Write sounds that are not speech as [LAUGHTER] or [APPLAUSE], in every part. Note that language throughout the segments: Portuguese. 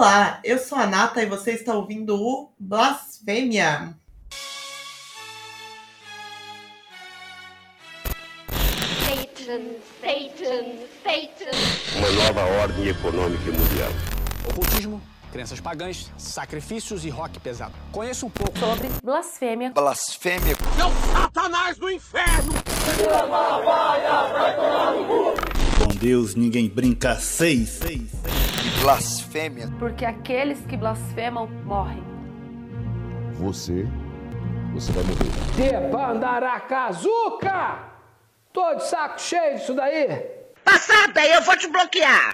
Olá, eu sou a Nata e você está ouvindo o Blasfêmia. Satan, Satan, Satan. Uma nova ordem econômica mundial. Ocultismo, crenças pagãs, sacrifícios e rock pesado. Conheço um pouco sobre blasfêmia. Blasfêmia. Meu Satanás do inferno! Com Deus ninguém brinca seis. seis, seis. Blasfêmia. Porque aqueles que blasfemam morrem. Você, você vai morrer. Debandaracazuca! Tô de saco cheio disso daí. Passada, eu vou te bloquear.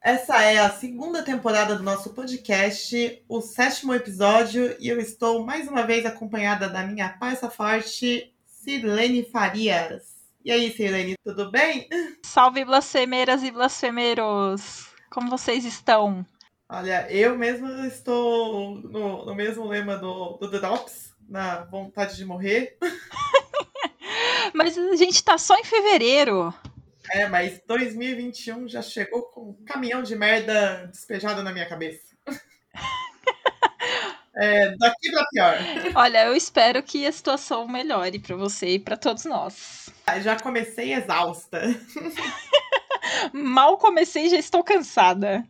Essa é a segunda temporada do nosso podcast, o sétimo episódio, e eu estou mais uma vez acompanhada da minha parça forte, Sirlene Farias. E aí, Sirlene, tudo bem? Salve blasfemeiras e blasfemeiros! Como vocês estão? Olha, eu mesma estou no, no mesmo lema do, do Drops, na vontade de morrer. [LAUGHS] Mas a gente tá só em fevereiro. É, mas 2021 já chegou com um caminhão de merda despejado na minha cabeça. [LAUGHS] é, daqui pra pior. Olha, eu espero que a situação melhore para você e para todos nós. Já comecei exausta. [LAUGHS] Mal comecei e já estou cansada.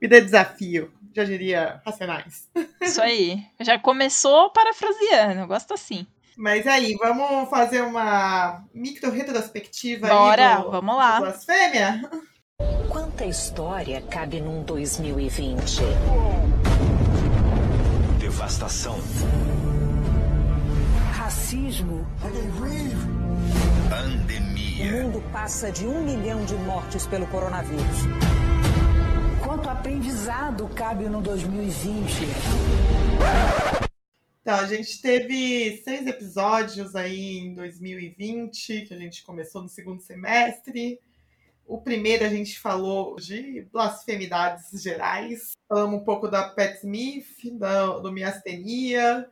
Vida é desafio, já diria Racionais. Isso aí. Já começou parafraseando, gosto assim. Mas aí, vamos fazer uma micro retrospectiva Bora, do, vamos lá. Blasfêmia? Quanta história cabe num 2020? Devastação. Racismo. Pandemia. O mundo passa de um milhão de mortes pelo coronavírus. Quanto aprendizado cabe no 2020? Então, a gente teve seis episódios aí em 2020, que a gente começou no segundo semestre. O primeiro a gente falou de blasfemidades gerais. Falamos um pouco da Pat Smith, da, do miastenia.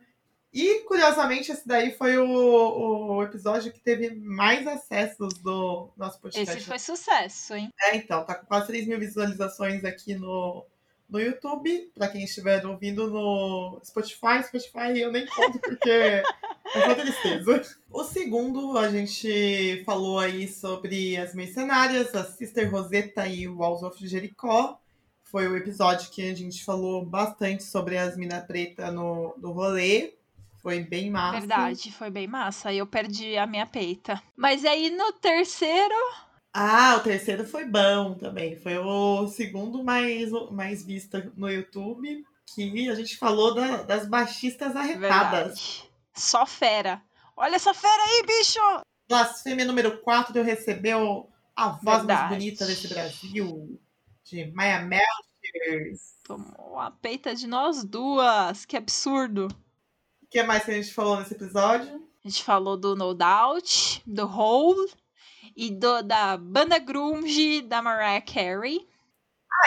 E, curiosamente, esse daí foi o, o, episódio que teve mais acessos do nosso podcast. Esse foi sucesso, hein? É, então, tá com quase 3 mil visualizações aqui no, no YouTube, para quem estiver ouvindo no Spotify. Spotify eu nem conto porque é só tristeza. [LAUGHS] O segundo, a gente falou aí sobre as mercenárias, a Sister Rosetta e o Walls of Jericho. Foi o episódio que a gente falou bastante sobre as mina preta no, no rolê. Foi bem massa. Verdade, foi bem massa. Aí eu perdi a minha peita. Mas aí no terceiro, ah, o terceiro foi bom também. Foi o segundo mais, mais visto no YouTube. Que a gente falou da, das baixistas arretadas. Verdade. Só fera. Olha essa fera aí, bicho! Blasfêmia número 4 recebeu a voz Verdade. mais bonita desse Brasil. De Maya Melchers. Tomou a peita de nós duas. Que absurdo. O que mais que a gente falou nesse episódio? A gente falou do No Doubt, do Hole e do, da banda grunge da Mariah Carey.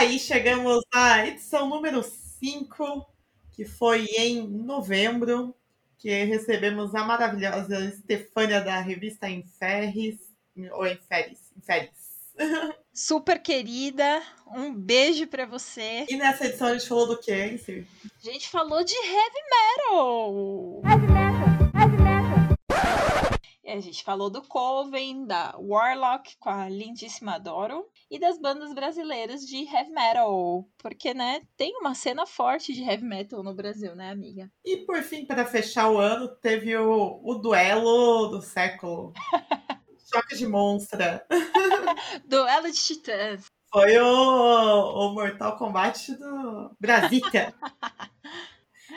Aí chegamos à edição número 5, que foi em novembro, que recebemos a maravilhosa Estefânia da revista Inferres, ou Inferes, Inferes. [LAUGHS] Super querida, um beijo para você. E nessa edição a gente falou do hein, Cir? A gente falou de heavy metal. Heavy metal, a gente falou do Coven, da Warlock com a lindíssima Doro e das bandas brasileiras de heavy metal, porque né, tem uma cena forte de heavy metal no Brasil, né, amiga? E por fim, para fechar o ano, teve o, o duelo do século. [LAUGHS] Choque de monstra. [LAUGHS] Duelo de titãs. Foi o, o Mortal Kombat do Brasica. [LAUGHS]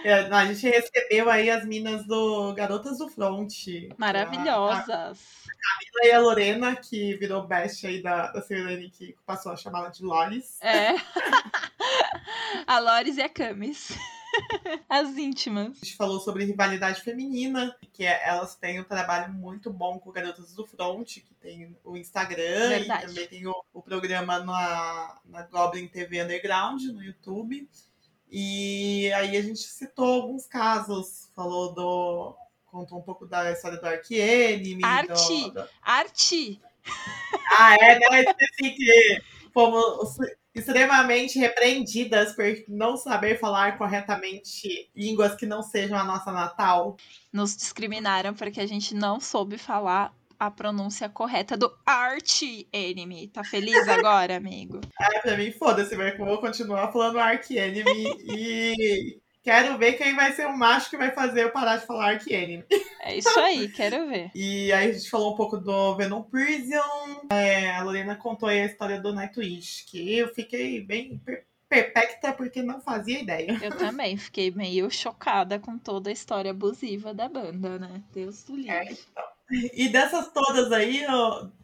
É, a gente recebeu aí as minas do Garotas do Front. Maravilhosas. A, a Camila e a Lorena, que virou best aí da, da Sirlene, que passou a chamá-la de Lolis. É. [LAUGHS] a Loris e a Camis. [LAUGHS] As íntimas. A gente falou sobre rivalidade feminina, que é, elas têm um trabalho muito bom com Garotas do Front, que tem o Instagram Verdade. e também tem o, o programa na, na Goblin TV Underground, no YouTube. E aí a gente citou alguns casos, falou do. contou um pouco da história do Enemy. Arte! Do... Arte! Ah, é, né? Esqueci que fomos extremamente repreendidas por não saber falar corretamente línguas que não sejam a nossa natal. Nos discriminaram porque a gente não soube falar a pronúncia correta do Arch Enemy. Tá feliz agora, amigo? [LAUGHS] É, pra mim, foda-se, mas eu vou continuar falando Arch Enemy e quero ver quem vai ser o macho que vai fazer eu parar de falar Arch Enemy. É isso aí, quero ver. E aí a gente falou um pouco do Venom Prison. É, a Lorena contou aí a história do Nightwish, que eu fiquei bem perpecta porque não fazia ideia. Eu também fiquei meio chocada com toda a história abusiva da banda, né? Deus do livre. É, então. E dessas todas aí,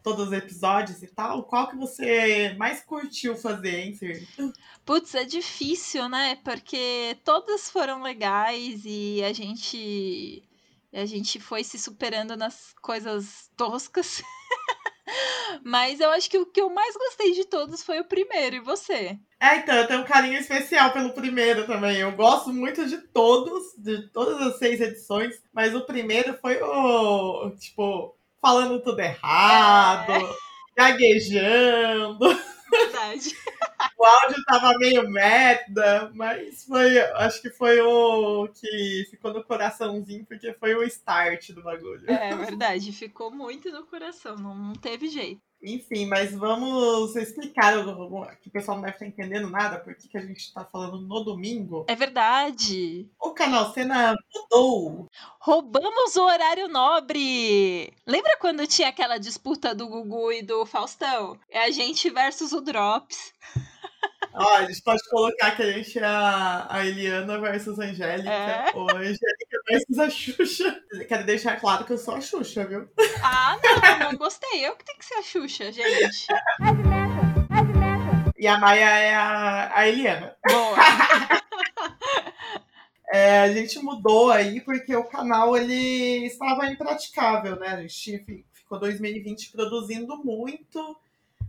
todos os episódios e tal, qual que você mais curtiu fazer, hein, Sir? Putz, é difícil, né? Porque todas foram legais e a gente a gente foi se superando nas coisas toscas. [LAUGHS] Mas eu acho que o que eu mais gostei de todos foi o primeiro, e você? É, então, eu tenho um carinho especial pelo primeiro também. Eu gosto muito de todos, de todas as seis edições, mas o primeiro foi o, tipo, falando tudo errado, é. gaguejando. Verdade. [LAUGHS] O áudio tava meio merda, mas foi, acho que foi o que ficou no coraçãozinho, porque foi o start do bagulho. É verdade, ficou muito no coração, não, não teve jeito. Enfim, mas vamos explicar, que o pessoal não deve estar entendendo nada, porque que a gente está falando no domingo. É verdade. O canal Cena mudou. Roubamos o horário nobre. Lembra quando tinha aquela disputa do Gugu e do Faustão? É a gente versus o Drops. Ó, a gente pode colocar que a gente é a, a Eliana versus a Angélica, é. ou a Angélica versus a Xuxa. Quero deixar claro que eu sou a Xuxa, viu? Ah, não, não gostei. Eu que tenho que ser a Xuxa, gente. E a Maia é a, a Eliana. Boa. [LAUGHS] É, a gente mudou aí porque o canal ele estava impraticável, né? A gente ficou 2020 produzindo muito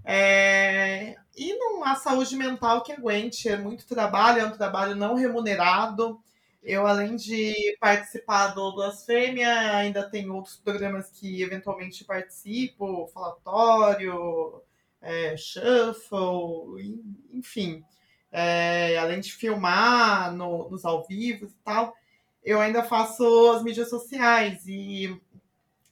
é, e não há saúde mental que aguente. É muito trabalho, é um trabalho não remunerado. Eu, além de participar do Blasfêmia, ainda tem outros programas que eventualmente participo, Falatório, é, Shuffle, enfim. É, além de filmar no, nos ao vivo e tal, eu ainda faço as mídias sociais. E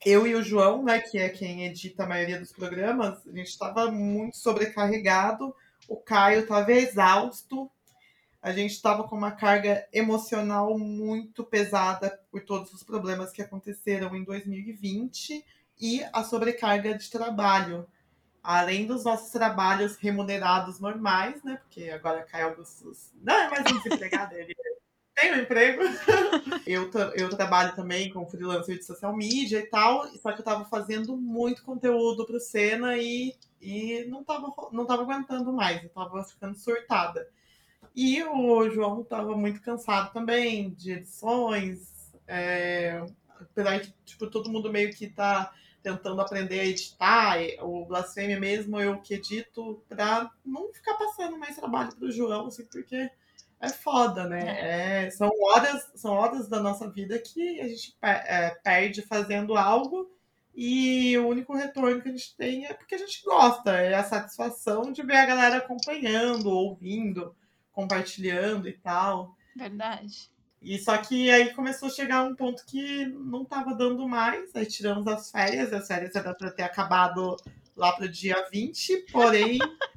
eu e o João, né, que é quem edita a maioria dos programas, a gente estava muito sobrecarregado, o Caio estava exausto, a gente estava com uma carga emocional muito pesada por todos os problemas que aconteceram em 2020 e a sobrecarga de trabalho. Além dos nossos trabalhos remunerados normais, né? Porque agora Caio Augustus não é mais um desempregado, ele tenho emprego. [LAUGHS] eu, eu trabalho também com freelancer de social media e tal, só que eu tava fazendo muito conteúdo pro Senna e, e não, tava, não tava aguentando mais, eu tava ficando surtada. E o João tava muito cansado também de edições, é, apesar de tipo, todo mundo meio que tá tentando aprender a editar, o Blasfêmia mesmo eu que edito, pra não ficar passando mais trabalho pro João, assim, porque é foda, né? É. É, são, horas, são horas da nossa vida que a gente é, perde fazendo algo e o único retorno que a gente tem é porque a gente gosta, é a satisfação de ver a galera acompanhando, ouvindo, compartilhando e tal. Verdade. E só que aí começou a chegar um ponto que não tava dando mais, aí tiramos as férias, as férias era para ter acabado lá pro dia 20, porém [LAUGHS]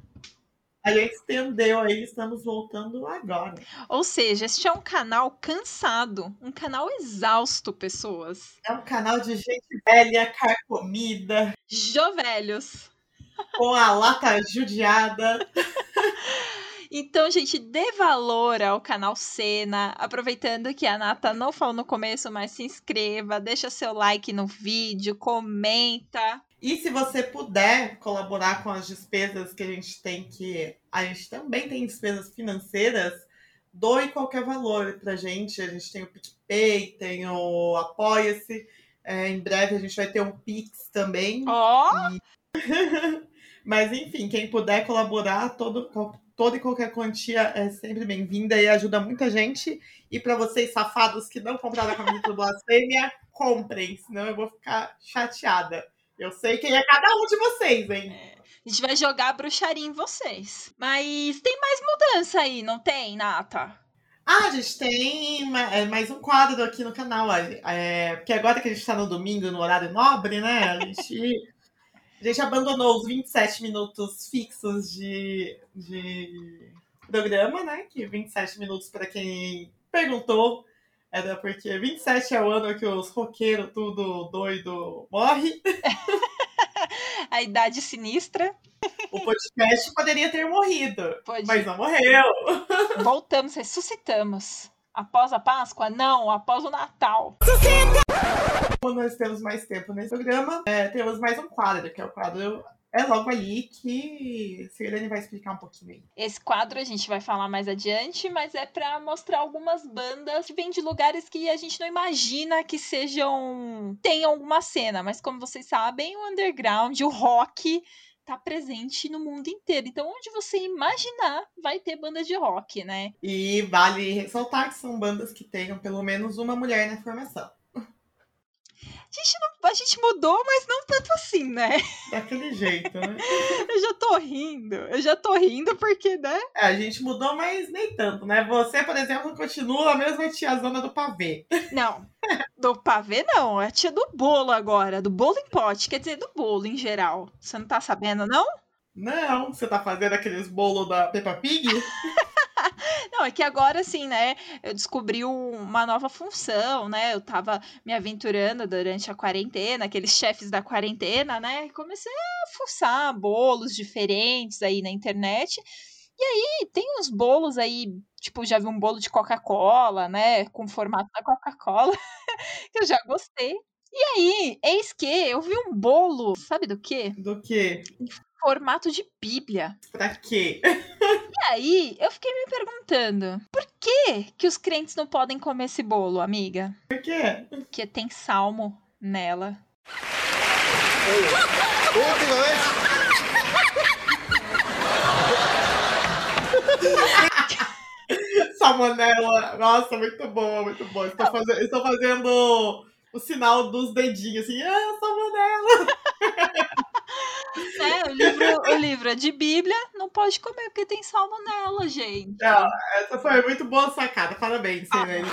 A gente estendeu aí, estamos voltando agora. Ou seja, este é um canal cansado, um canal exausto, pessoas. É um canal de gente velha, carcomida. Jovelhos. [LAUGHS] Com a lata judiada. [LAUGHS] Então, gente, dê valor ao canal Cena. Aproveitando que a Nata não falou no começo, mas se inscreva, deixa seu like no vídeo, comenta. E se você puder colaborar com as despesas que a gente tem, que a gente também tem despesas financeiras, doe qualquer valor pra gente. A gente tem o PicPay, tem o Apoia-se. É, em breve a gente vai ter um Pix também. Ó! Oh! E... [LAUGHS] Mas enfim, quem puder colaborar, todo, toda e qualquer quantia é sempre bem-vinda e ajuda muita gente. E para vocês safados que não compraram a camisa do Blasfêmia, [LAUGHS] comprem, senão eu vou ficar chateada. Eu sei quem é cada um de vocês, hein? É. A gente vai jogar bruxaria em vocês. Mas tem mais mudança aí, não tem, Nata? Ah, a gente tem é, mais um quadro aqui no canal. É, porque agora que a gente tá no domingo, no horário nobre, né? A gente, [LAUGHS] a gente abandonou os 27 minutos fixos de, de programa, né? Que 27 minutos, para quem perguntou, era porque 27 é o ano que os roqueiros tudo doido morre. [LAUGHS] A idade sinistra. O podcast poderia ter morrido, Pode. mas não morreu. [LAUGHS] Voltamos, ressuscitamos. Após a Páscoa? Não, após o Natal. Como nós temos mais tempo nesse programa, é, temos mais um quadro, que é o quadro É Logo Ali, que Sirlene vai explicar um pouquinho aí. Esse quadro a gente vai falar mais adiante, mas é pra mostrar algumas bandas que vêm de lugares que a gente não imagina que sejam. tenham alguma cena, mas como vocês sabem, o underground, o rock tá presente no mundo inteiro. Então, onde você imaginar, vai ter banda de rock, né? E vale ressaltar que são bandas que tenham pelo menos uma mulher na formação. A gente, não, a gente mudou, mas não tanto assim, né? Daquele jeito, né? [LAUGHS] Eu já tô rindo. Eu já tô rindo porque, né? É, a gente mudou, mas nem tanto, né? Você, por exemplo, continua a mesma tiazona do pavê. Não. Do pavê, não. É a tia do bolo agora. Do bolo em pote. Quer dizer, do bolo em geral. Você não tá sabendo, não? Não, você tá fazendo aqueles bolos da Peppa Pig? [LAUGHS] Não, é que agora, assim, né? Eu descobri um- uma nova função, né? Eu tava me aventurando durante a quarentena, aqueles chefes da quarentena, né? Comecei a fuçar bolos diferentes aí na internet. E aí, tem uns bolos aí, tipo, já vi um bolo de Coca-Cola, né? Com formato da Coca-Cola, [LAUGHS] que eu já gostei. E aí, eis que eu vi um bolo, sabe do quê? Do quê? Formato de Bíblia. Pra quê? [LAUGHS] E aí, eu fiquei me perguntando, por que que os crentes não podem comer esse bolo, amiga? Por quê? Porque tem salmo nela. Salmonella. Nossa, muito bom, muito bom. Estou fazendo, estou fazendo o sinal dos dedinhos, assim, ah, salmonella. Né? [LAUGHS] O livro, o livro é de Bíblia, não pode comer porque tem salmo nela, gente. Não, essa foi muito boa sacada. Parabéns, Sirene.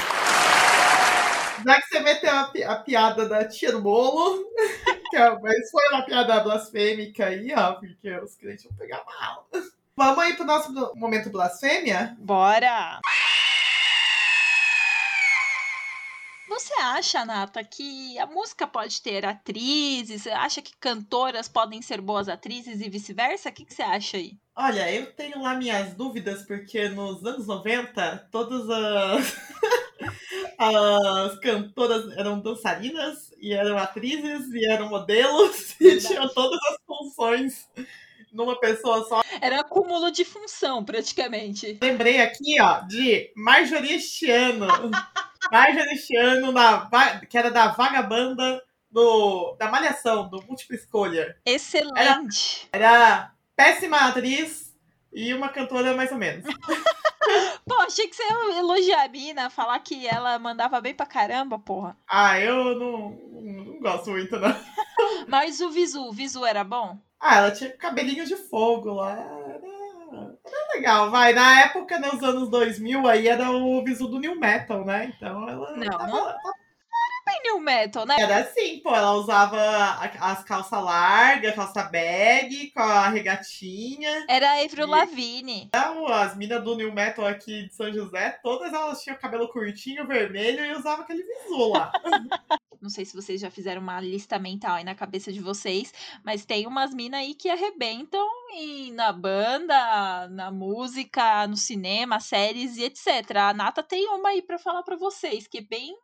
Já que você meteu a, pi- a piada da tia do bolo, [LAUGHS] que é- mas foi uma piada blasfêmica aí, ó, porque os clientes vão pegar mal. Vamos aí pro nosso momento blasfêmia? Bora! Você acha, Nata, que a música pode ter atrizes? Você acha que cantoras podem ser boas atrizes e vice-versa? O que, que você acha aí? Olha, eu tenho lá minhas dúvidas, porque nos anos 90, todas as, [LAUGHS] as cantoras eram dançarinas, e eram atrizes, e eram modelos, [LAUGHS] e tinham todas as funções numa pessoa só. Era acúmulo de função, praticamente. Lembrei aqui, ó, de Marjorie este [LAUGHS] ano. Marjorie este ano, na, que era da vagabanda do, da Malhação, do Múltipla Escolha. Excelente! Era péssima atriz e uma cantora mais ou menos. [LAUGHS] Pô, achei que você ia elogiar a mina, falar que ela mandava bem pra caramba, porra. Ah, eu não, não gosto muito, não. [LAUGHS] Mas o Visu, o Visu era bom? Ah, ela tinha cabelinho de fogo lá. Era, era legal, vai. Na época, nos anos 2000, aí era o visu do New Metal, né? Então ela. Não, tava- não. Bem new metal, né? Era assim, pô. Ela usava as calças largas, calça bag, com a regatinha. Era a Avril Lavigne. Então, as minas do New Metal aqui de São José, todas elas tinham cabelo curtinho, vermelho e usavam aquele visu lá. [LAUGHS] Não sei se vocês já fizeram uma lista mental aí na cabeça de vocês, mas tem umas minas aí que arrebentam em, na banda, na música, no cinema, séries e etc. A Nata tem uma aí pra falar pra vocês, que é bem,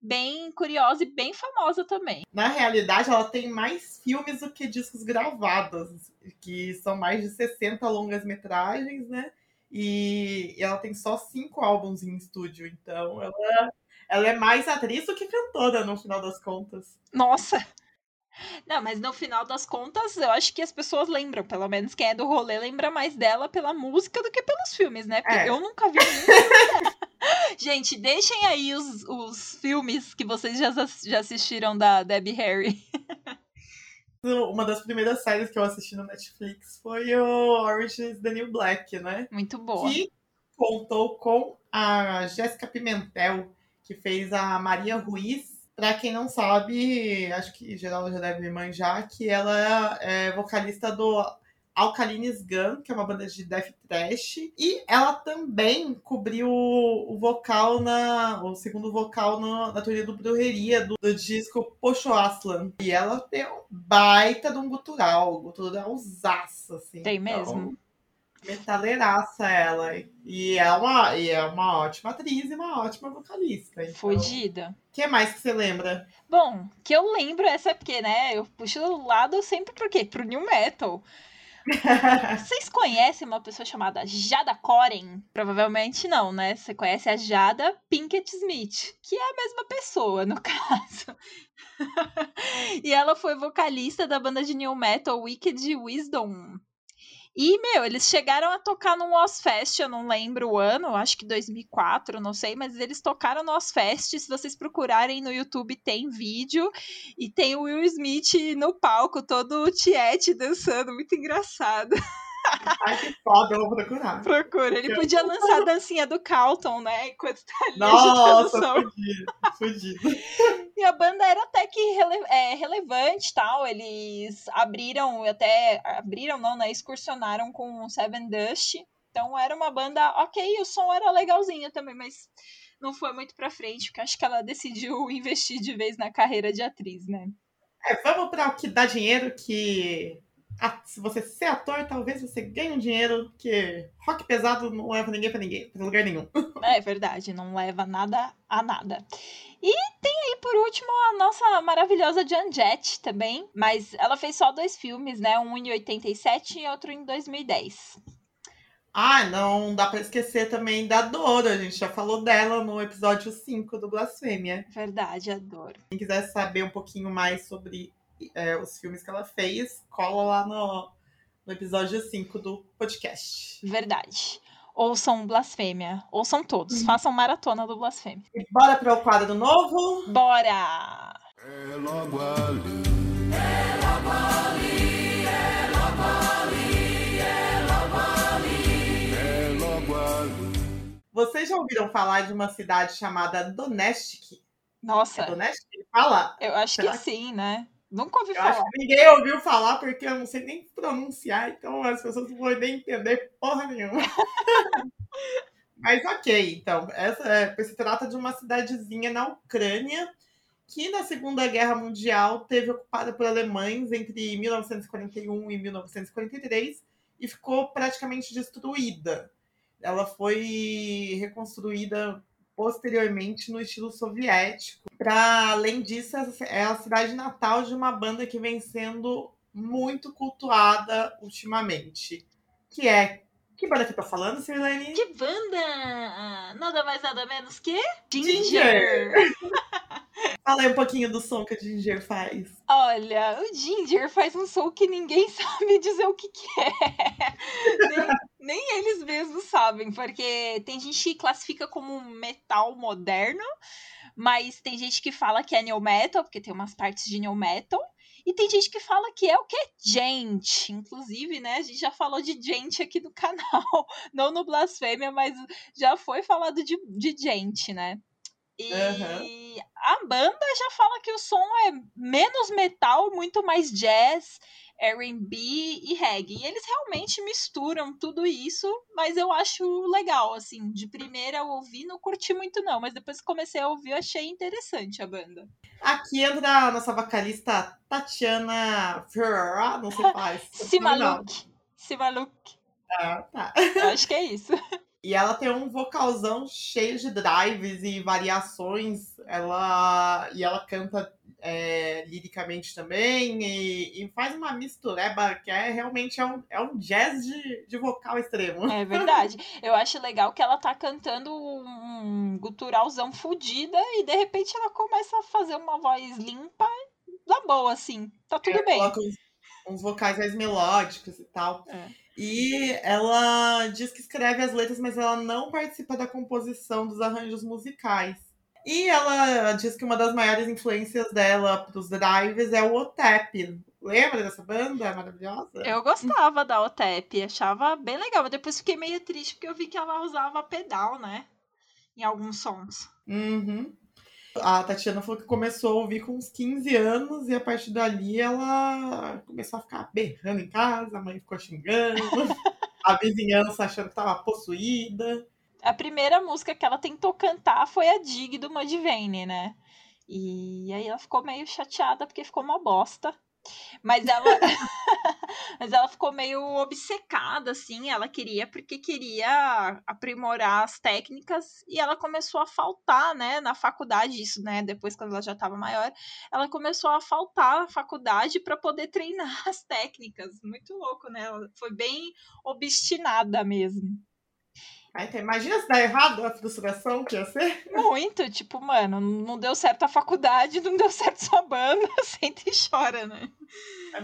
bem curiosa e bem famosa também. Na realidade, ela tem mais filmes do que discos gravados, que são mais de 60 longas-metragens, né? E ela tem só cinco álbuns em estúdio, então ela, ela é mais atriz do que cantora, no final das contas. Nossa! Não, mas no final das contas, eu acho que as pessoas lembram, pelo menos quem é do rolê lembra mais dela pela música do que pelos filmes, né? Porque É. eu nunca vi. [LAUGHS] Gente, deixem aí os, os filmes que vocês já, já assistiram da Debbie Harry. [LAUGHS] Uma das primeiras séries que eu assisti no Netflix foi o Orange is the New Black, né? Muito boa. Que contou com a Jéssica Pimentel, que fez a Maria Ruiz. Pra quem não sabe, acho que em geral já deve manjar, que ela é vocalista do Alkalines Gun, que é uma banda de death thrash, e ela também cobriu o vocal na o segundo vocal na, na turnê do Brujeria do, do disco Pocho Aslan. E ela tem um baita de um gutural, guturalzaço, assim. Tem Então, mesmo? Metaleiraça ela. E é uma, e é uma ótima atriz e uma ótima vocalista. Então, Fodida. O que mais que você lembra? Bom, que eu lembro essa porque, né, eu puxo do lado sempre por quê? Pro New Metal. [LAUGHS] Vocês conhecem uma pessoa chamada Jada Coren? Provavelmente não, né? Você conhece a Jada Pinkett Smith, que é a mesma pessoa, no [LAUGHS] caso. e ela foi vocalista da banda de new metal Wicked Wisdom. E, meu, eles chegaram a tocar no Ozfest, eu não lembro o ano, acho que 2004, não sei, mas eles tocaram no Ozfest. Se vocês procurarem no YouTube, tem vídeo. E tem o Will Smith no palco, todo tiete dançando, muito engraçado. [LAUGHS] Ai, que foda, eu vou procurar. Procura. Ele podia lançar a dancinha do Carlton, né? Enquanto tá ali Nossa, fudido. E a banda era até que rele- é, relevante tal. Eles abriram, até. Abriram, não, né? Excursionaram com o Seven Dust. Então era uma banda ok, o som era legalzinho também, mas não foi muito pra frente, porque acho que ela decidiu investir de vez na carreira de atriz, né? É, vamos para o que dá dinheiro, que ah, se você ser ator, talvez você ganhe um dinheiro, porque rock pesado não leva ninguém pra ninguém, pra lugar nenhum. [LAUGHS] É verdade, não leva nada a nada. E tem aí, por último, a nossa maravilhosa Jan Jett também. Mas ela fez só dois filmes, né? Um em 87 e outro em 2010. Ah, não dá pra esquecer também da Dora, a gente já falou dela no episódio 5 do Blasfêmia. Verdade, adoro. Quem quiser saber um pouquinho mais sobre é, os filmes que ela fez, cola lá no, no episódio 5 do podcast. Verdade. Ouçam Blasfêmia. Ouçam todos. Façam maratona do Blasfêmia. E bora pro quadro novo? Bora! É logo ali. É logo ali. É logo ali. É logo ali. É logo ali. Vocês já ouviram falar de uma cidade chamada Donetsk? Nossa. É Donetsk fala? Eu acho Será que sim, né? Nunca ouvi Eu falar. ninguém ouviu falar porque eu não sei nem pronunciar, então as pessoas não vão nem entender porra nenhuma. [LAUGHS] Mas ok, então, essa é, se trata de uma cidadezinha na Ucrânia que na Segunda Guerra Mundial teve ocupada por alemães entre 1941 e 1943 e ficou praticamente destruída. Ela foi reconstruída posteriormente no estilo soviético. Para além disso, é a cidade natal de uma banda que vem sendo muito cultuada ultimamente, que é que banda que tô falando, Sirlene? Que banda! Nada mais, nada menos que Ginger! [LAUGHS] Fala aí um pouquinho do som que a Ginger faz. Olha, o Ginger faz um som que ninguém [LAUGHS] sabe dizer o que, que é. nem, [LAUGHS] nem eles mesmos sabem, porque tem gente que classifica como metal moderno, mas tem gente que fala que é new metal, porque tem umas partes de new metal. E tem gente que fala que é o que? Gente. Inclusive, né? A gente já falou de gente aqui no [LAUGHS] canal. Não no Blasfêmia, mas já foi falado de, de gente, né? E Aham. a banda já fala que o som é menos metal, muito mais jazz, R&B e reggae. E eles realmente misturam tudo isso, mas eu acho legal, assim. De primeira eu ouvi, não curti muito não, mas depois que comecei a ouvir, eu achei interessante a banda. Aqui entra a nossa vocalista Tatiana Ferrara, não sei isso. Simaluk. Simaluk. Ah, tá. Eu acho que é isso. [LAUGHS] E ela tem um vocalzão cheio de drives e variações. Ela e ela canta é, liricamente também e, e faz uma mistureba que é realmente é um, é um jazz de, de vocal extremo. É verdade. Eu acho legal que ela tá cantando um guturalzão fudida e de repente ela começa a fazer uma voz limpa na boa, assim. Tá tudo É, bem. Coloca uns, uns vocais mais melódicos e tal. É. E ela diz que escreve as letras, mas ela não participa da composição dos arranjos musicais. E ela diz que uma das maiores influências dela para os drives é o OTEP, Lembra dessa banda maravilhosa? Eu gostava da OTEP, achava bem legal, mas depois fiquei meio triste porque eu vi que ela usava pedal, né? Em alguns sons. Uhum. A Tatiana falou que começou a ouvir com uns 15 anos e a partir dali ela começou a ficar berrando em casa, a mãe ficou xingando, [LAUGHS] a vizinhança achando que tava possuída. A primeira música que ela tentou cantar foi a Dig do Mudvayne, né? E aí ela ficou meio chateada porque ficou uma bosta. Mas ela, [LAUGHS] mas ela ficou meio obcecada, assim. Ela queria, porque queria aprimorar as técnicas. E ela começou a faltar, né, na faculdade. Isso, né, depois, quando ela já estava maior, ela começou a faltar na faculdade para poder treinar [LAUGHS] as técnicas. Muito louco, né? Ela foi bem obstinada mesmo. Então, imagina se dá errado a frustração que ia ser. Muito, tipo, mano, não deu certo a faculdade, não deu certo sua banda, [LAUGHS] senta e chora, né?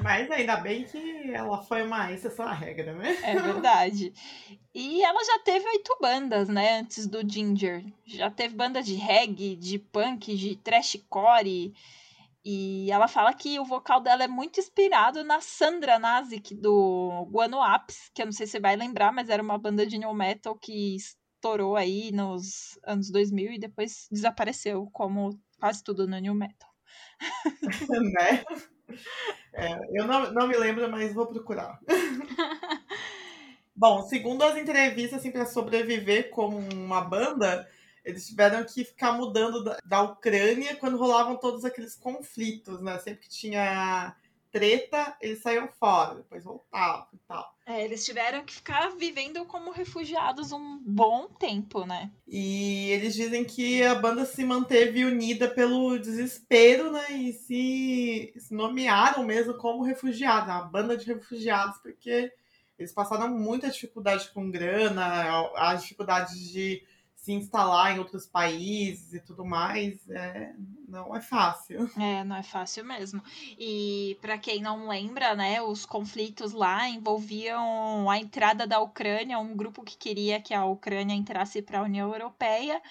Mas ainda bem que ela foi uma exceção à regra, né? É verdade. E ela já teve oito bandas, né, antes do Ginger. Já teve banda de reggae, de punk, de trashcore. E ela fala que o vocal dela é muito inspirado na Sandra Nazik do Guano Apes, que eu não sei se você vai lembrar, mas era uma banda de new metal que estourou aí nos anos 2000 e depois desapareceu, como quase tudo no new metal. [LAUGHS] né? É, eu não, não me lembro, mas vou procurar. [LAUGHS] Bom, segundo as entrevistas, assim, para sobreviver como uma banda, eles tiveram que ficar mudando da, da Ucrânia quando rolavam todos aqueles conflitos, né? Sempre que tinha treta, eles saíam fora, depois voltavam e tal. É, eles tiveram que ficar vivendo como refugiados um bom tempo, né? E eles dizem que a banda se manteve unida pelo desespero, né? E se, se nomearam mesmo como refugiados, uma banda de refugiados, porque eles passaram muita dificuldade com grana, as dificuldades de se instalar em outros países e tudo mais, é, não é fácil. É, não é fácil mesmo. E para quem não lembra, né, os conflitos lá envolviam a entrada da Ucrânia, um grupo que queria que a Ucrânia entrasse para a União Europeia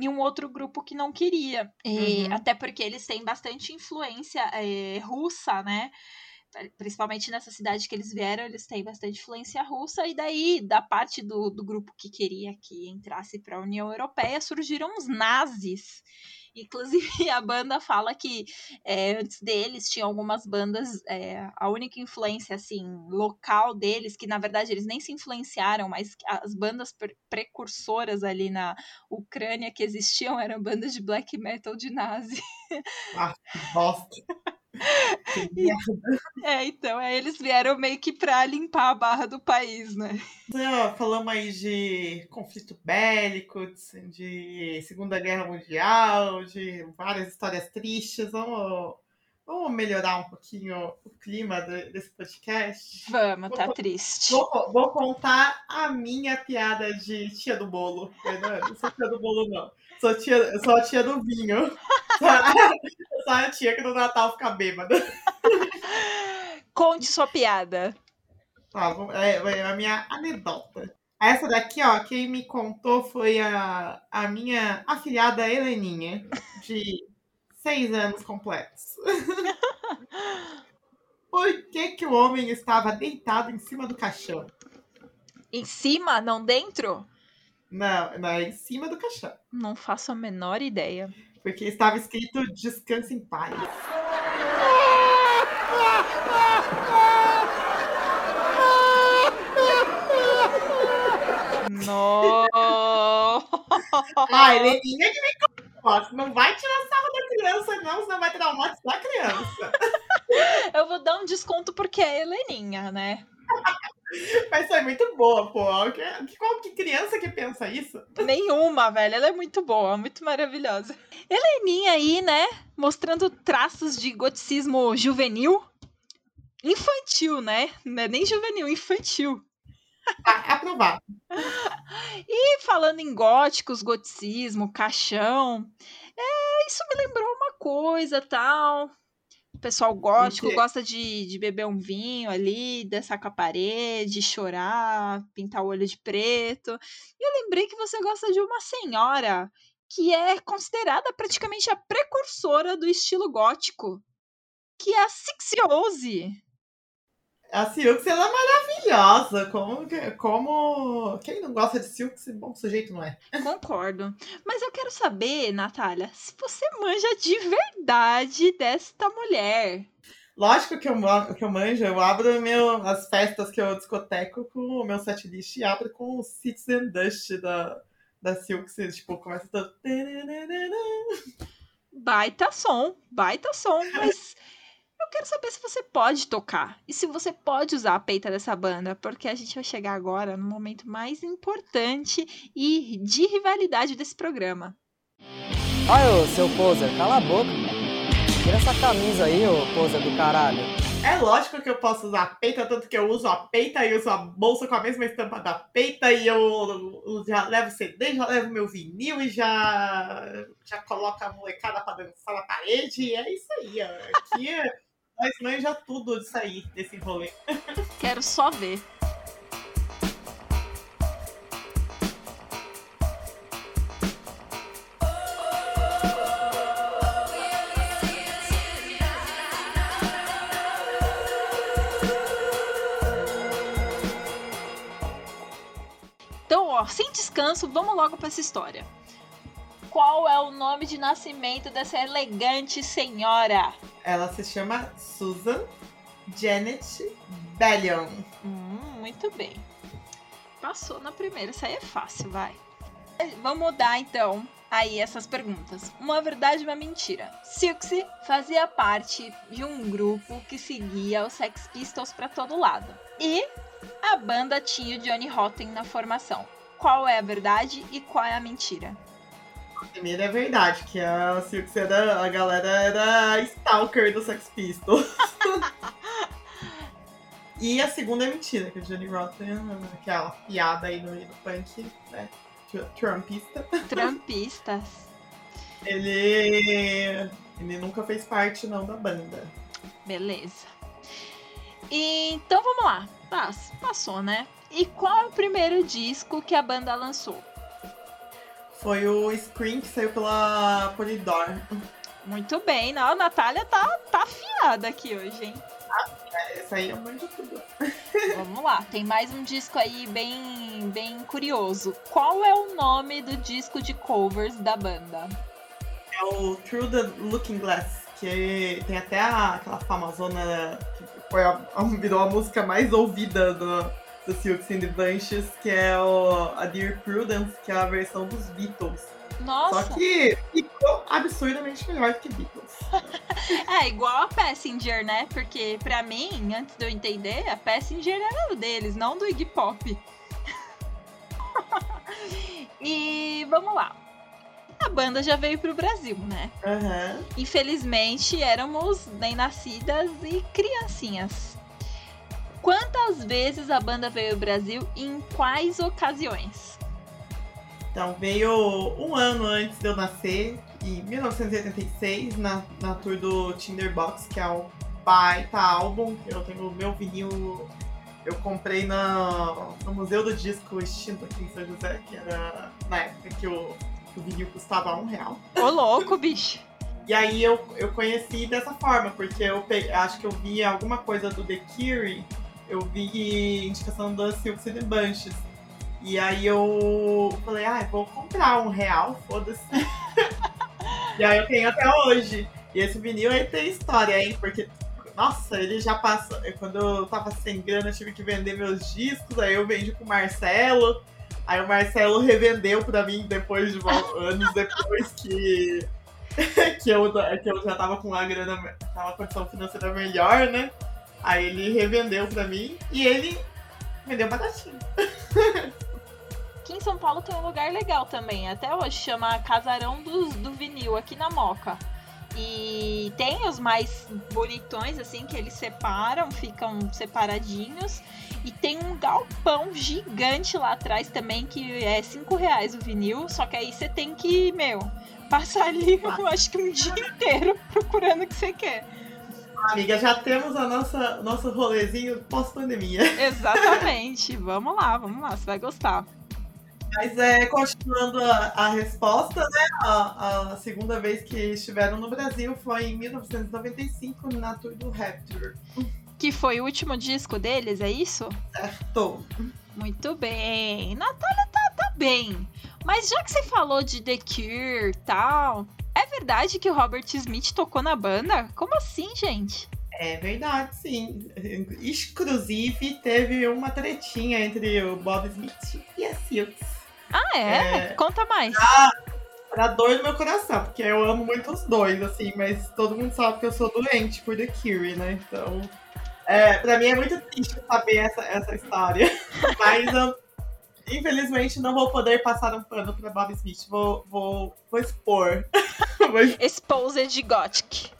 e um outro grupo que não queria. E, uhum. Até porque eles têm bastante influência é, russa, né? Principalmente nessa cidade que eles vieram, eles têm bastante influência russa, e daí, da parte do, do grupo que queria que entrasse para a União Europeia, surgiram os nazis. Inclusive, [LAUGHS] a banda fala que é, antes deles tinha algumas bandas, é, a única influência assim local deles, que na verdade eles nem se influenciaram, mas as bandas pre precursoras ali na Ucrânia que existiam eram bandas de black metal de nazi. Ah, bosta. É, então, aí eles vieram meio que pra limpar a barra do país, né? Então, falamos aí de conflito bélico, de Segunda Guerra Mundial, de várias histórias tristes. Vamos, vamos melhorar um pouquinho o clima desse podcast? Vamos, vou, tá triste. Vou, vou, contar a minha piada de tia do bolo. Não, não sou tia do bolo, não. Sou, tia, sou tia do vinho. [LAUGHS] Só a tia que no Natal fica bêbada. Conte sua piada. Tá, é, é a minha anedota. Essa daqui, ó, quem me contou foi a, a minha afilhada Heleninha, de seis anos completos. [LAUGHS] Por que, que o homem estava deitado em cima do caixão? Em cima, não dentro? Não, não, é em cima do caixão. Não faço a menor ideia. Porque estava escrito descanse em paz. Não! Ai, Leninha que me conta. Não vai tirar sarro da criança, não, senão vai traumatizar a criança. Eu vou dar um desconto porque é Heleninha, né? [LAUGHS] Mas foi muito boa, pô. Que, qual que criança que pensa isso? Nenhuma, velho. Ela é muito boa, muito maravilhosa. Heleninha aí, né? Mostrando traços de goticismo juvenil. Infantil, né? Não é nem juvenil, infantil. Ah, aprovar. [LAUGHS] E falando em góticos, goticismo, caixão, é, isso me lembrou uma coisa, tal. O pessoal gótico gosta de, de beber um vinho ali, dançar com a parede, chorar, pintar o olho de preto. E eu lembrei que você gosta de uma senhora que é considerada praticamente a precursora do estilo gótico. que é a Sixiose. A Silks, ela é maravilhosa. Como, como... Quem não gosta de Silks, bom sujeito não é. Concordo. Mas eu quero saber, Natália, se você manja de verdade desta mulher. Lógico que eu, que eu manjo, eu abro meu, as festas que eu discoteco com o meu setlist e abro com o Citizen Dust da, da Silks. Tipo, começa todo... Baita som, baita som, mas eu quero saber se você pode tocar e se você pode usar a peita dessa banda, porque a gente vai chegar agora no momento mais importante e de rivalidade desse programa. Olha, ô, seu poser, cala a boca. Tira essa camisa aí, ô poser do caralho. É lógico que eu posso usar a peita, tanto que eu uso a peita e uso a bolsa com a mesma estampa da peita e eu, eu já levo CD, já levo meu vinil e já, já coloco a molecada pra dançar na parede. E é isso aí. ó. Aqui nós manja tudo disso aí, desse rolê. Quero só ver. Então, ó, sem descanso, vamos logo para essa história. Qual é o nome de nascimento dessa elegante senhora? Ela se chama Susan Janet Bellion. Hum, muito bem. Passou na primeira, isso aí é fácil, vai. Vamos mudar então aí essas perguntas. Uma verdade e uma mentira. Silksy fazia parte de um grupo que seguia os Sex Pistols pra todo lado. E a banda tinha o Johnny Rotten na formação. Qual é a verdade e qual é a mentira? A primeira é verdade, que a Silks era. A galera era stalker do Sex Pistols. [LAUGHS] e a segunda é mentira, que o Johnny Rotten, aquela piada aí no meio do punk, né? tr- Trumpista. Trumpistas. Ele. Ele nunca fez parte não da banda. Beleza. Então vamos lá. Pass- Passou, né? E qual é o primeiro disco que a banda lançou? Foi o Scream que saiu pela Polydor. Muito bem, não, a Natália tá, tá afiada aqui hoje, hein? Essa aí é muito tudo. [LAUGHS] Vamos lá, tem mais um disco aí bem, bem curioso. Qual é o nome do disco de covers da banda? É o Through the Looking Glass, que tem até a- aquela famosona que foi a, a- [LAUGHS] virou a música mais ouvida do, do Silks and the Bunches, que é o, a Dear Prudence, que é a versão dos Beatles. Nossa! Só que ficou absurdamente melhor que Beatles. [LAUGHS] É igual a Passenger, né? Porque pra mim, antes de eu entender, a Passenger era deles, não do Iggy Pop. [LAUGHS] e vamos lá. A banda já veio pro Brasil, né? Aham. Infelizmente, éramos nem nascidas e criancinhas. Quantas vezes a banda veio ao Brasil e em quais ocasiões? Então veio um ano antes de eu nascer, em 1986, na, na tour do Tinderbox, que é o baita álbum, eu tenho o meu vinil. Eu comprei na, no Museu do Disco extinto aqui em São José, que era na época que o, o vinil custava um real. Ô louco, bicho! E aí eu, eu conheci dessa forma, porque eu pe- acho que eu vi alguma coisa do The Cure, eu vi indicação da Silks and the Bunches. E aí eu falei, ah, vou comprar um real, foda-se. [LAUGHS] e aí eu tenho até hoje. E esse vinil aí tem história, hein? Porque, nossa, ele já passou. Quando eu tava sem grana, eu tive que vender meus discos, aí eu vendi pro Marcelo. Aí o Marcelo revendeu pra mim depois de [LAUGHS] anos depois que, [LAUGHS] que, eu, que eu já tava com a grana, tava com a condição financeira melhor, né? Aí ele revendeu pra mim e ele vendeu baratinho. Aqui em São Paulo tem um lugar legal também, até hoje, chama Casarão do, do Vinil, aqui na Moca. E tem os mais bonitões, assim, que eles separam, ficam separadinhos. E tem um galpão gigante lá atrás também, que é 5 reais o vinil. Só que aí você tem que, meu, passar ali, eu acho que um dia inteiro [LAUGHS] procurando o que você quer. Amiga, já temos a nossa nosso rolezinho pós-pandemia. [LAUGHS] Exatamente. vamos lá, vamos lá, você vai gostar. Mas é, continuando a, a resposta, né? A, a segunda vez que estiveram no Brasil foi em 1995, na tour do Rapture. Que foi o último disco deles, é isso? Certo. Muito bem. Natália tá, tá bem. Mas já que você falou de The Cure e tal, verdade que o Robert Smith tocou na banda? Como assim, gente? É verdade, sim. Inclusive, teve uma tretinha entre o Bob Smith e a Silks. Ah, é? É. Conta mais. Pra dor do meu coração, porque eu amo muito os dois, assim, mas todo mundo sabe que eu sou doente por The Cure, né? Então, é, pra mim é muito triste saber essa, essa história. [LAUGHS] Mas eu, infelizmente, não vou poder passar um pano pra Bob Smith. Vou, vou, vou expor. [LAUGHS] Vou. Exposed Gothic.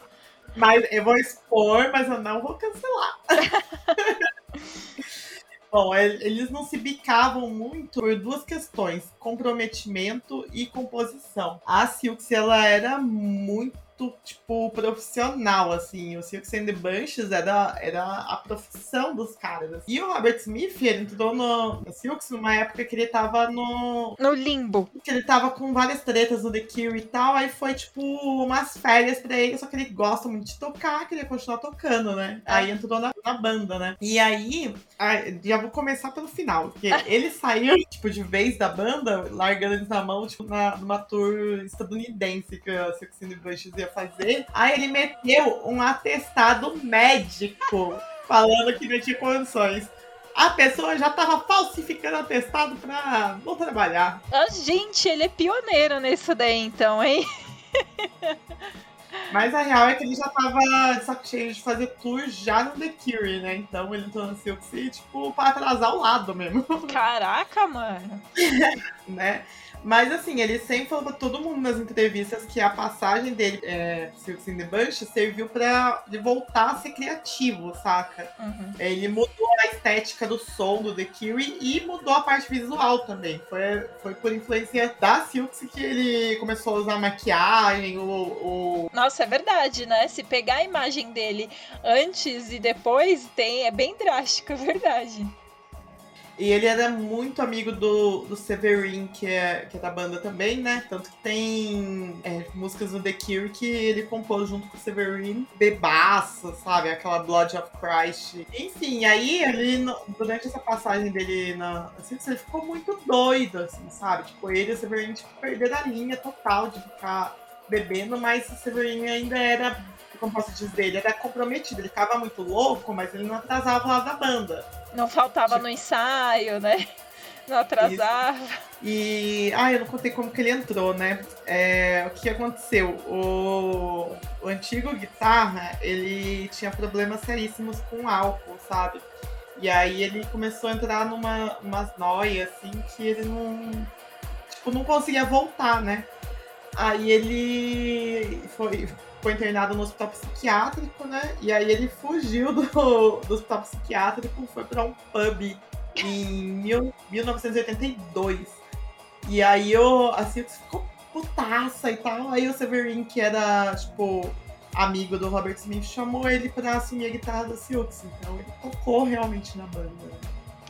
Mas eu vou expor, mas eu não vou cancelar. [LAUGHS] Bom, el- eles não se bicavam muito por duas questões: comprometimento e composição. A Silks, ela era muito, tipo, profissional, assim. O Silks and the Bunches era, era a profissão dos caras. assim. E o Robert Smith, ele entrou no, no Silks numa época que ele tava no, No limbo. que ele tava com várias tretas no The Cure e tal, aí foi tipo umas férias pra ele, só que ele gosta muito de tocar, queria continuar tocando, né? Aí entrou na, na banda, né? E aí, ah, já vou começar pelo final, porque [LAUGHS] ele saiu, tipo, de vez da banda, largando eles na mão, tipo, na, numa tour estadunidense que a Six and the Bunches ia fazer. Aí ele meteu um atestado médico falando que não tinha condições. A pessoa já tava falsificando atestado pra não trabalhar. Ah, gente, ele é pioneiro nisso daí, então, hein? [LAUGHS] Mas a real é que ele já tava de saco cheio de fazer tour já no The Cure, né? Então ele entrou no Silk City, tipo, pra atrasar o lado mesmo, [LAUGHS] Caraca, mano. né? Mas assim, ele sempre falou pra todo mundo nas entrevistas que a passagem dele, é, Silks in the Bunch, serviu pra ele voltar a ser criativo, saca? Uhum. Ele mudou a estética do som do The Cure e mudou a parte visual também. Foi, foi por influência da Silks que ele começou a usar maquiagem, o, o Nossa, é verdade, né? Se pegar a imagem dele antes e depois, tem, é bem drástico, [LAUGHS] é verdade. E ele era muito amigo do, do Severin, que é, que é da banda também, né? Tanto que tem é, músicas do The Cure que ele compôs junto com o Severin, bebaça, sabe? Aquela Blood of Christ. Enfim, aí ele, durante essa passagem dele na. Assim, ele ficou muito doido, assim, sabe? Tipo, ele e o Severin tipo, perderam a linha total de ficar bebendo, mas o Severin ainda era. Como posso dizer, ele era comprometido, ele ficava muito louco, mas ele não atrasava lá da banda. Não faltava no ensaio, né? [LAUGHS] Não atrasava. E. Ah, eu não contei como que ele entrou, né? É, o que aconteceu? O, o antigo guitarra, ele tinha problemas seríssimos com álcool, sabe? E aí ele começou a entrar numa umas noias, assim, que ele não. Tipo, não conseguia voltar, né? Aí ele foi, foi internado no hospital psiquiátrico, né? E aí ele fugiu do, do hospital psiquiátrico, foi pra um pub em mil, 1982. E aí o, a Silks ficou putaça e tal. Aí o Severin, que era, tipo, amigo do Robert Smith, chamou ele pra assumir a guitarra da Silks. Então ele tocou realmente na banda.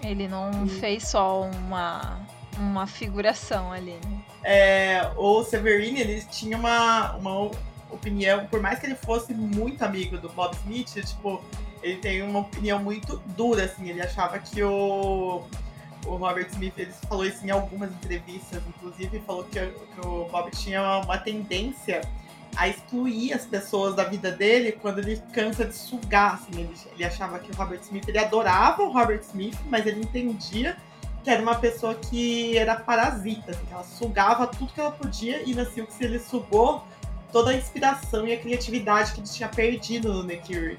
Ele não fez só uma, uma figuração ali, né? É, o Severin, ele tinha uma, uma opinião, por mais que ele fosse muito amigo do Bob Smith, tipo, ele tem uma opinião muito dura, assim, ele achava que o, o Robert Smith, ele falou isso em algumas entrevistas, inclusive, falou que, que o Bob tinha uma tendência a excluir as pessoas da vida dele quando ele cansa de sugar, assim, ele, ele achava que o Robert Smith, ele adorava o Robert Smith, mas ele entendia que era uma pessoa que era parasita, assim, que ela sugava tudo que ela podia e na Silks ele sugou toda a inspiração e a criatividade que ele tinha perdido no The Cure.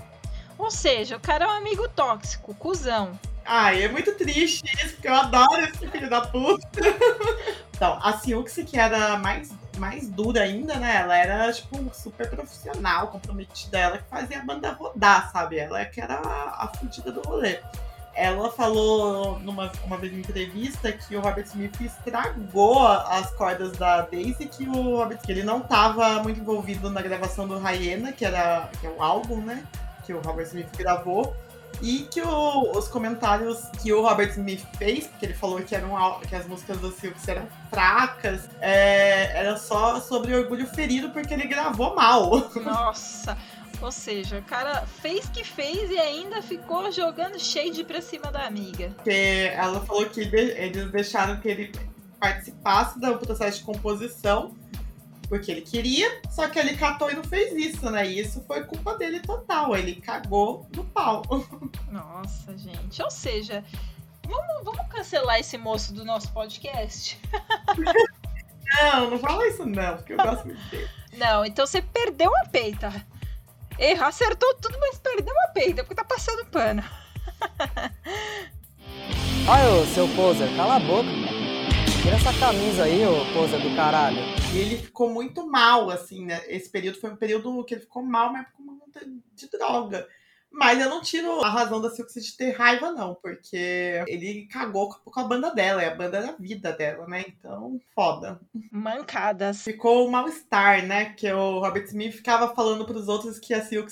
Ou seja, o cara é um amigo tóxico, cuzão. Ai, é muito triste isso, porque eu adoro esse filho da puta. [LAUGHS] então, a Silks, que era mais, mais dura ainda, né? Ela era, tipo, super profissional, comprometida. Ela que fazia a banda rodar, sabe? Ela que era a, a fudida do rolê. Ela falou numa uma vez em entrevista que o Robert Smith estragou as cordas da Daisy, que o Robert que ele não estava muito envolvido na gravação do Hyena, que era que é um álbum, né? Que o Robert Smith gravou. E que o- os comentários que o Robert Smith fez, porque ele falou que, eram, que as músicas do Silks eram fracas, é, era só sobre orgulho ferido porque ele gravou mal. Nossa. Ou seja, o cara fez que fez e ainda ficou jogando shade pra cima da amiga. Porque ela falou que eles deixaram que ele participasse do processo de composição, porque ele queria, só que ele catou e não fez isso, né? E isso foi culpa dele total. Ele cagou no pau. [LAUGHS] Nossa, gente. Ou seja, vamos, vamos cancelar esse moço do nosso podcast? [LAUGHS] Não, não fala isso não, porque eu gosto muito dele. Não, então você perdeu a peita. Erra, acertou tudo, mas perdeu a peita, porque tá passando pano. [LAUGHS] Ai, ô, seu poser, cala a boca. Tira essa camisa aí, ô poser do caralho. E ele ficou muito mal, assim, né? Esse período foi um período que ele ficou mal, mas por conta de droga. Mas eu não tiro a razão da Silk de ter raiva, não, porque ele cagou com a banda dela, é a banda da vida dela, né? Então, foda. Mancadas. Ficou um mal-estar, né? Que o Robert Smith ficava falando pros outros que a Silk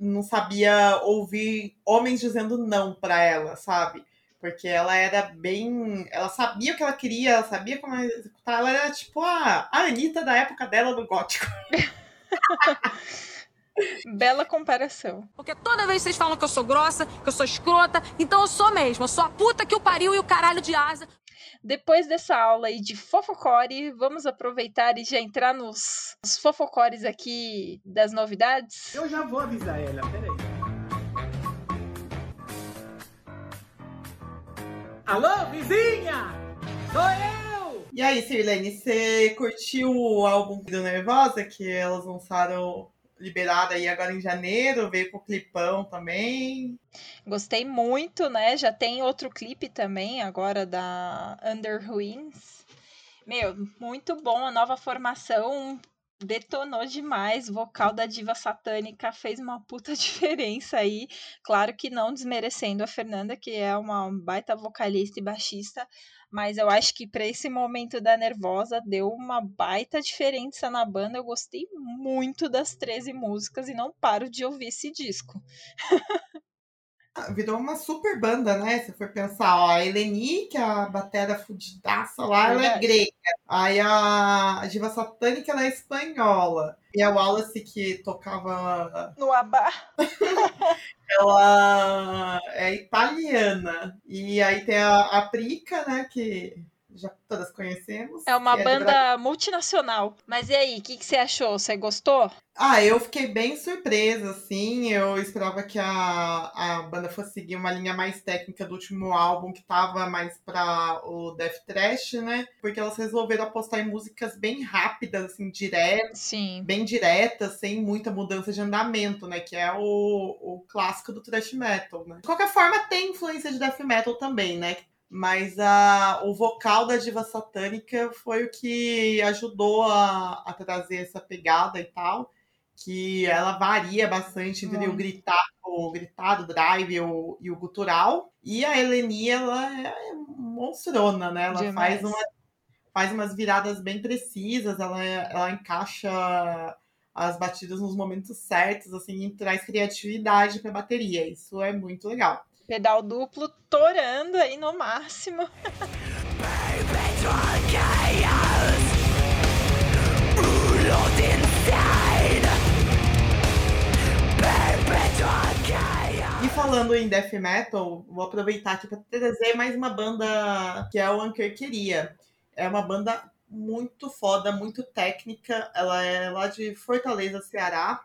não sabia ouvir homens dizendo não pra ela, sabe? Porque ela era bem. Ela sabia o que ela queria, ela sabia como executar. Ela era tipo a, a Anitta da época dela do gótico. [LAUGHS] Bela comparação. Porque toda vez vocês falam que eu sou grossa, que eu sou escrota, então eu sou mesmo. Eu sou a puta que o pariu e o caralho de asa. Depois dessa aula aí de fofocore, vamos aproveitar e já entrar nos, nos fofocores aqui das novidades? Eu já vou avisar ela, peraí. Alô, vizinha! Sou eu! E aí, Sirlene, você curtiu o álbum do Nervosa, que elas lançaram liberado aí agora em janeiro? Veio com o clipão também. Gostei muito, né? Já tem outro clipe também, agora da Under Ruins. Meu, muito bom. A nova formação detonou demais. Vocal da diva satânica fez uma puta [LAUGHS] diferença aí. Claro que não desmerecendo a Fernanda, que é uma baita vocalista e baixista. Mas eu acho que para esse momento da Nervosa deu uma baita diferença na banda. Eu gostei muito das 13 músicas e não paro de ouvir esse disco. [LAUGHS] Virou uma super banda, né? Se for pensar, ó, a Eleni, que é a batera fudidaça lá, ela é grega. Aí a, a diva satânica, ela é espanhola. E a Wallace, que tocava No Abá. [LAUGHS] ela é italiana. E aí tem a, a Prica, né? Que já todas conhecemos. É uma que de banda Bra- multinacional. Mas e aí, o que, que você achou? Você gostou? Ah, eu fiquei bem surpresa, assim. Eu esperava que a, a banda fosse seguir uma linha mais técnica do último álbum, que tava mais pra o Death Trash, né? Porque elas resolveram apostar em músicas bem rápidas, assim, diretas. Sim. Bem diretas, sem muita mudança de andamento, né? Que é o, o clássico do thrash metal, né? De qualquer forma, tem influência de death metal também, né? Mas a, o vocal da diva satânica foi o que ajudou a, a trazer essa pegada e tal. Que ela varia bastante entre o Muito. gritar, o gritado, o drive e o, e o gutural. E a Eleni, ela é monstrona, né? Ela Demais. faz, uma, faz umas viradas bem precisas, ela, ela encaixa as batidas nos momentos certos, assim, e traz criatividade pra bateria. Isso é muito legal. Pedal duplo torando aí no máximo. E falando em death metal, vou aproveitar aqui para trazer mais uma banda que é o Anker Queria. É uma banda muito foda, muito técnica. Ela é lá de Fortaleza, Ceará.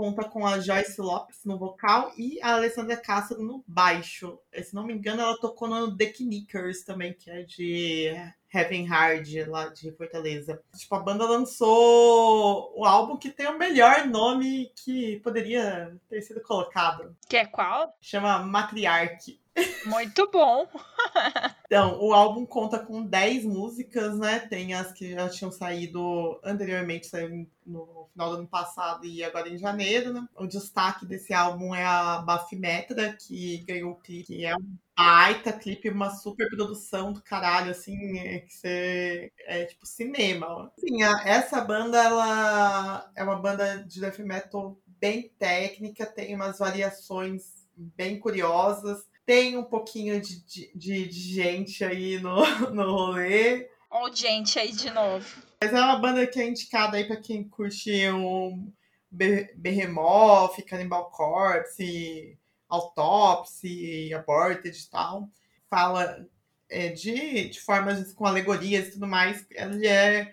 Conta com a Joyce Lopes no vocal e a Alessandra Castro no baixo. Se não me engano, ela tocou no The Knickers também, que é de Heaven Hard, lá de Fortaleza. Tipo, a banda lançou o álbum que tem o melhor nome que poderia ter sido colocado. Que é qual? Chama Matriarch. [LAUGHS] Muito bom. [LAUGHS] Então, o álbum conta com 10 músicas, né? Tem as que já tinham saído anteriormente, saiu no final do ano passado e agora em janeiro, né? O destaque desse álbum é a Bafimetra, que ganhou o clipe, que é um baita clipe, uma super produção do caralho, assim, é que você... é tipo cinema. ó. Assim, a- essa banda, ela é uma banda de death metal bem técnica, tem umas variações bem curiosas. Tem um pouquinho de, de, de- de gente aí no, [LAUGHS] no rolê. Ó, gente aí de novo. Mas é uma banda que é indicada aí pra quem curte um Be- Behemoth, Cannibal Corpse, Autopsy, Aborted e tal. Fala é, de, de formas com alegorias e tudo mais. Ele é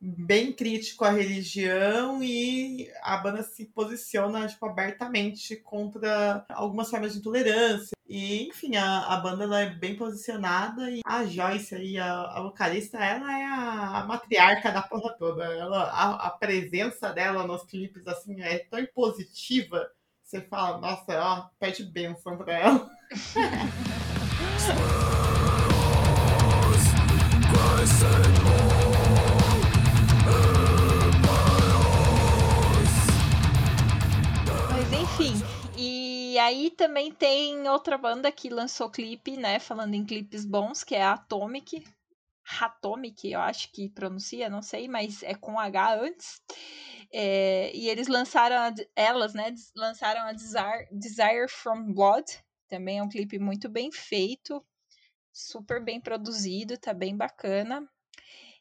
bem crítico à religião e a banda se posiciona tipo, abertamente contra algumas formas de intolerância. E, enfim, a, a banda ela é bem posicionada e a Joyce aí, a, a vocalista, ela é a, a matriarca da porra toda. Ela, a, a presença dela nos clipes assim é tão impositiva. Você fala, nossa, ó, pede bênção pra ela. Mas enfim, e aí também tem outra banda que lançou clipe, né? Falando em clipes bons, que é a Atomic. Atomic, eu acho que pronuncia, não sei, mas é com H antes. É, e eles lançaram, a- elas, né? Lançaram a Desire, Desire from Blood. Também é um clipe muito bem feito, super bem produzido, tá bem bacana.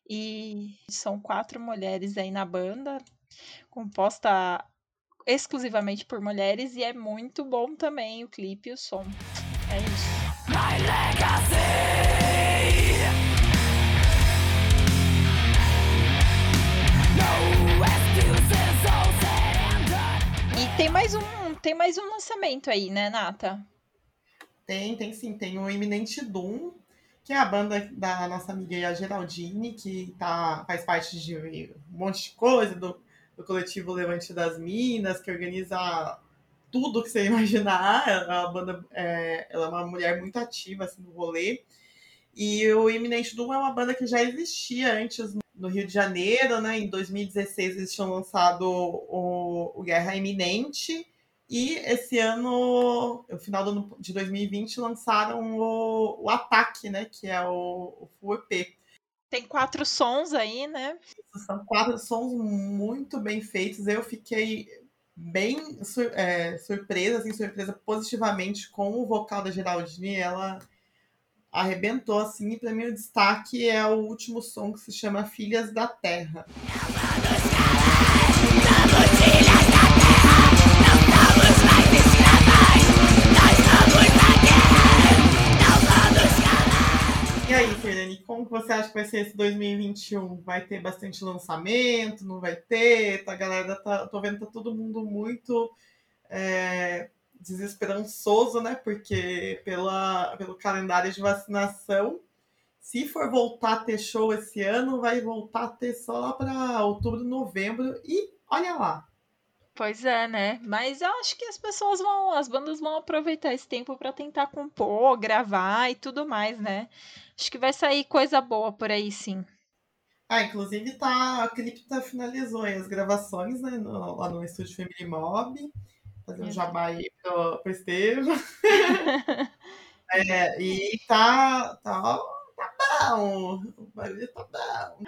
E são quatro mulheres aí na banda, composta exclusivamente por mulheres e é muito bom também o clipe e o som. É isso. Tem mais um, tem mais um lançamento aí, né, Nata? Tem, tem sim. Tem o Eminente Doom, que é a banda da nossa amiga Geraldine, que tá, faz parte de um monte de coisa, do, do coletivo Levante das Minas, que organiza tudo que você [LAUGHS] imaginar. A banda é, ela é uma mulher muito ativa assim, no rolê. E o Eminente Doom é uma banda que já existia antes no Rio de Janeiro, né? Em 2016 eles tinham lançado o, o Guerra Iminente. E esse ano, no final do ano de 2020, lançaram o, o Ataque, né? Que é o, o Full EP. Tem quatro sons aí, né? São quatro sons muito bem feitos. Eu fiquei bem sur- é, surpresa, assim, surpresa positivamente com o vocal da Geraldine. Ela arrebentou, assim, e pra mim o destaque é o último som que se chama Filhas da Terra. E aí, Fernani, como você acha que vai ser esse 2021? Vai ter bastante lançamento? Não vai ter? Tá, a galera tá, tô vendo tá todo mundo muito é, desesperançoso, né? Porque pela, pelo calendário de vacinação, se for voltar a ter show esse ano, vai voltar a ter só lá para outubro, novembro. E olha lá, Pois é, né? Mas eu acho que as pessoas vão, as bandas vão aproveitar esse tempo pra tentar compor, gravar e tudo mais, né? Acho que vai sair coisa boa por aí, sim. Ah, inclusive tá, a clipe tá, finalizou as gravações, né, no- lá no estúdio Family Mob, fazendo jabá aí pro, pro Estevam. [LAUGHS] É, e tá, tá, tá bom, o barulho tá bom.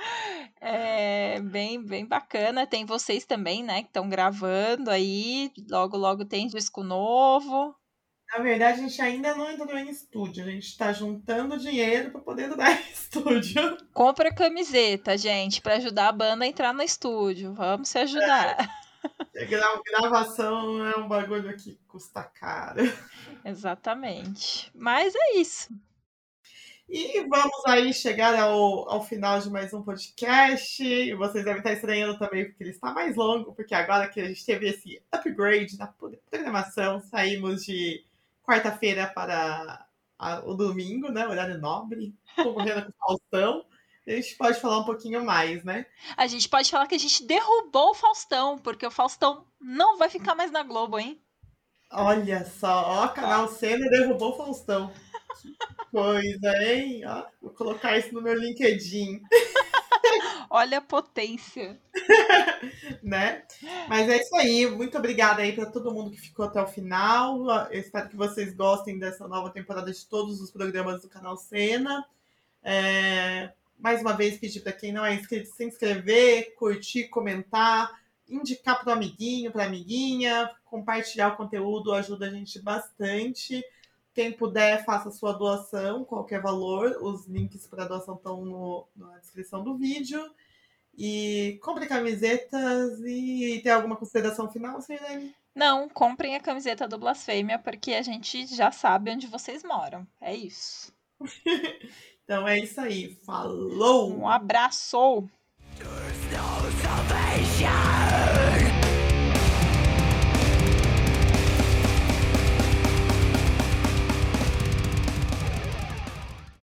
É bem, bem bacana. Tem vocês também, né, que estão gravando aí. Logo, logo tem disco novo. Na verdade, a gente ainda não entrou em estúdio, a gente tá juntando dinheiro para poder entrar em [LAUGHS] estúdio. Compra camiseta, gente, pra ajudar a banda a entrar no estúdio. Vamos se ajudar. Gra- gravação é um bagulho que custa caro. Exatamente. Mas é isso. E vamos aí chegar ao, ao final de mais um podcast. E vocês devem estar estranhando também, porque ele está mais longo, porque agora que a gente teve esse upgrade na pro- programação, saímos de quarta-feira para a- o domingo, né? Horário nobre, concorrendo com o Faustão. A gente pode falar um pouquinho mais, né? A gente pode falar que a gente derrubou o Faustão, porque o Faustão não vai ficar mais na Globo, hein? Olha só, ó, canal Cena derrubou o Faustão. Que coisa, hein? Ó, vou colocar isso no meu LinkedIn. [LAUGHS] Olha a potência. [LAUGHS] né? Mas é isso aí. Muito obrigada aí para todo mundo que ficou até o final. Eu espero que vocês gostem dessa nova temporada de todos os programas do canal Cena. É, Mais uma vez, pedir para quem não é inscrito se inscrever, curtir, comentar indicar pro amiguinho, pra amiguinha, compartilhar o conteúdo ajuda a gente bastante. Quem puder, faça sua doação, qualquer valor. Os links para doação estão no- na descrição do vídeo. E compre camisetas e tem alguma consideração final, Sirene? Não, comprem a camiseta do Blasfêmia, porque a gente já sabe onde vocês moram. É isso. [LAUGHS] Então é isso aí. Falou! Um abraço! salvation.